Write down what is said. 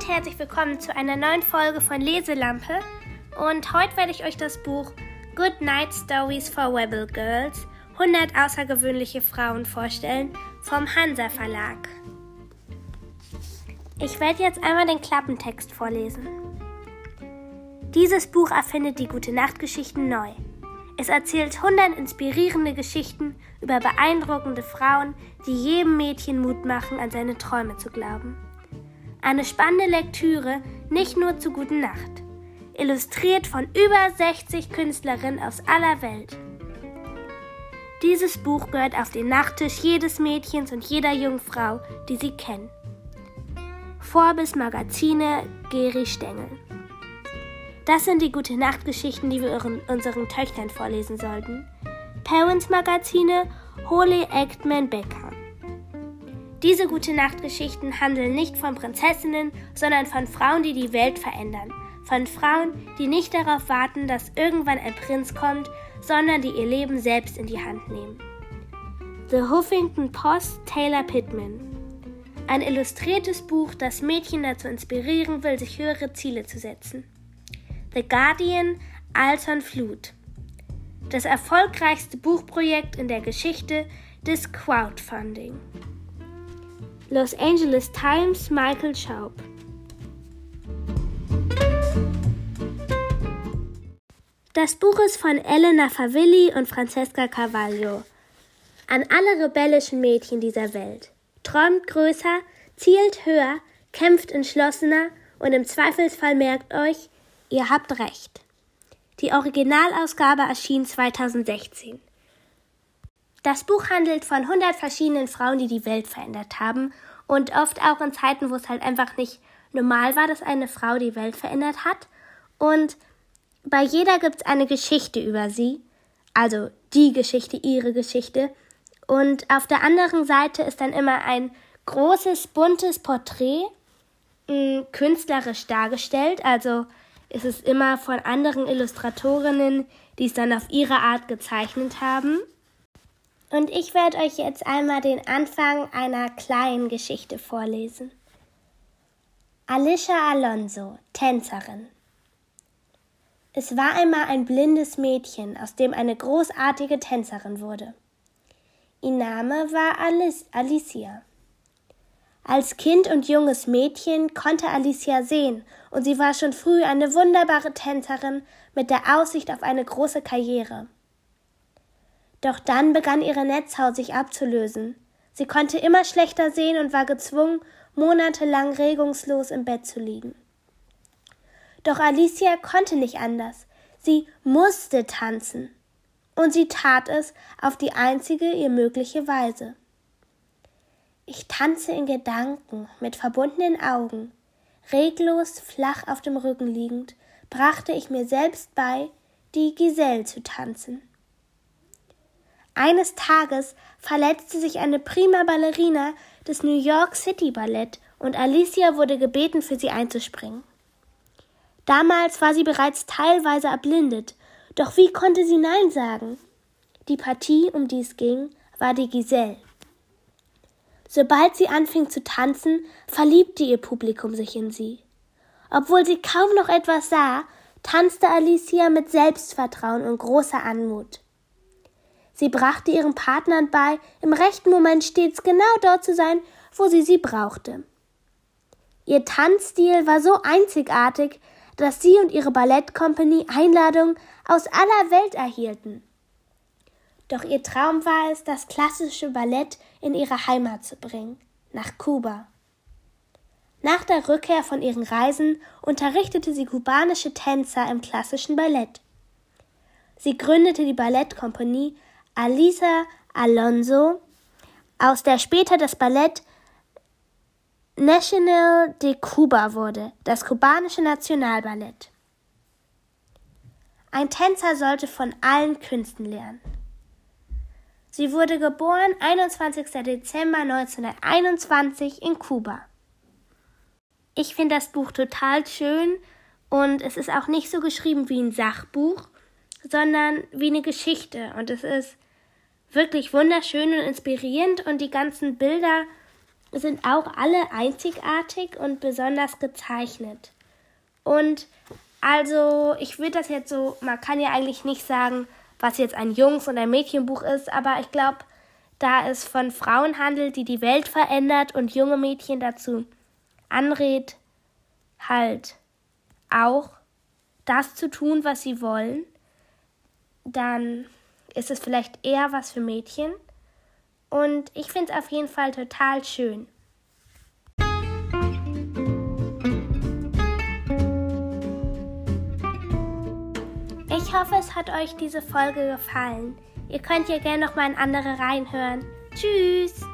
und herzlich willkommen zu einer neuen Folge von Leselampe. Und heute werde ich euch das Buch Good Night Stories for Rebel Girls 100 außergewöhnliche Frauen vorstellen vom Hansa Verlag. Ich werde jetzt einmal den Klappentext vorlesen. Dieses Buch erfindet die Gute Nacht Geschichten neu. Es erzählt 100 inspirierende Geschichten über beeindruckende Frauen, die jedem Mädchen Mut machen, an seine Träume zu glauben. Eine spannende Lektüre, nicht nur zu Guten Nacht. Illustriert von über 60 Künstlerinnen aus aller Welt. Dieses Buch gehört auf den Nachttisch jedes Mädchens und jeder Jungfrau, die sie kennen. Forbes Magazine Geri Stengel. Das sind die Gute Nacht Geschichten, die wir unseren Töchtern vorlesen sollten. Parents Magazine Holy Actman Becker. Diese gute Nachtgeschichten handeln nicht von Prinzessinnen, sondern von Frauen, die die Welt verändern. Von Frauen, die nicht darauf warten, dass irgendwann ein Prinz kommt, sondern die ihr Leben selbst in die Hand nehmen. The Huffington Post Taylor Pittman. Ein illustriertes Buch, das Mädchen dazu inspirieren will, sich höhere Ziele zu setzen. The Guardian Alton Flut. Das erfolgreichste Buchprojekt in der Geschichte des Crowdfunding. Los Angeles Times Michael Schaub. Das Buch ist von Elena Favilli und Francesca Carvalho. An alle rebellischen Mädchen dieser Welt. Träumt größer, zielt höher, kämpft entschlossener und im Zweifelsfall merkt euch, ihr habt recht. Die Originalausgabe erschien 2016. Das Buch handelt von 100 verschiedenen Frauen, die die Welt verändert haben und oft auch in Zeiten, wo es halt einfach nicht normal war, dass eine Frau die Welt verändert hat. Und bei jeder gibt es eine Geschichte über sie, also die Geschichte, ihre Geschichte. Und auf der anderen Seite ist dann immer ein großes, buntes Porträt, mh, künstlerisch dargestellt. Also ist es immer von anderen Illustratorinnen, die es dann auf ihre Art gezeichnet haben. Und ich werde euch jetzt einmal den Anfang einer kleinen Geschichte vorlesen. Alicia Alonso, Tänzerin. Es war einmal ein blindes Mädchen, aus dem eine großartige Tänzerin wurde. Ihr Name war Alice, Alicia. Als Kind und junges Mädchen konnte Alicia sehen, und sie war schon früh eine wunderbare Tänzerin mit der Aussicht auf eine große Karriere. Doch dann begann ihre Netzhaut sich abzulösen. Sie konnte immer schlechter sehen und war gezwungen, monatelang regungslos im Bett zu liegen. Doch Alicia konnte nicht anders. Sie musste tanzen. Und sie tat es auf die einzige ihr mögliche Weise. Ich tanze in Gedanken mit verbundenen Augen. Reglos, flach auf dem Rücken liegend, brachte ich mir selbst bei, die Giselle zu tanzen. Eines Tages verletzte sich eine prima Ballerina des New York City Ballett und Alicia wurde gebeten, für sie einzuspringen. Damals war sie bereits teilweise erblindet, doch wie konnte sie Nein sagen? Die Partie, um die es ging, war die Giselle. Sobald sie anfing zu tanzen, verliebte ihr Publikum sich in sie. Obwohl sie kaum noch etwas sah, tanzte Alicia mit Selbstvertrauen und großer Anmut. Sie brachte ihren Partnern bei, im rechten Moment stets genau dort zu sein, wo sie sie brauchte. Ihr Tanzstil war so einzigartig, dass sie und ihre Ballettkompanie Einladungen aus aller Welt erhielten. Doch ihr Traum war es, das klassische Ballett in ihre Heimat zu bringen, nach Kuba. Nach der Rückkehr von ihren Reisen unterrichtete sie kubanische Tänzer im klassischen Ballett. Sie gründete die Ballettkompanie Alisa Alonso, aus der später das Ballett National de Cuba wurde, das kubanische Nationalballett. Ein Tänzer sollte von allen Künsten lernen. Sie wurde geboren 21. Dezember 1921 in Kuba. Ich finde das Buch total schön und es ist auch nicht so geschrieben wie ein Sachbuch, sondern wie eine Geschichte. Und es ist wirklich wunderschön und inspirierend und die ganzen Bilder sind auch alle einzigartig und besonders gezeichnet. Und also, ich würde das jetzt so, man kann ja eigentlich nicht sagen, was jetzt ein Jungs- und ein Mädchenbuch ist, aber ich glaube, da es von Frauen handelt, die die Welt verändert und junge Mädchen dazu anrät, halt auch das zu tun, was sie wollen, dann ist es vielleicht eher was für Mädchen. Und ich finde es auf jeden Fall total schön. Ich hoffe, es hat euch diese Folge gefallen. Ihr könnt ja gerne noch mal in andere reinhören. Tschüss!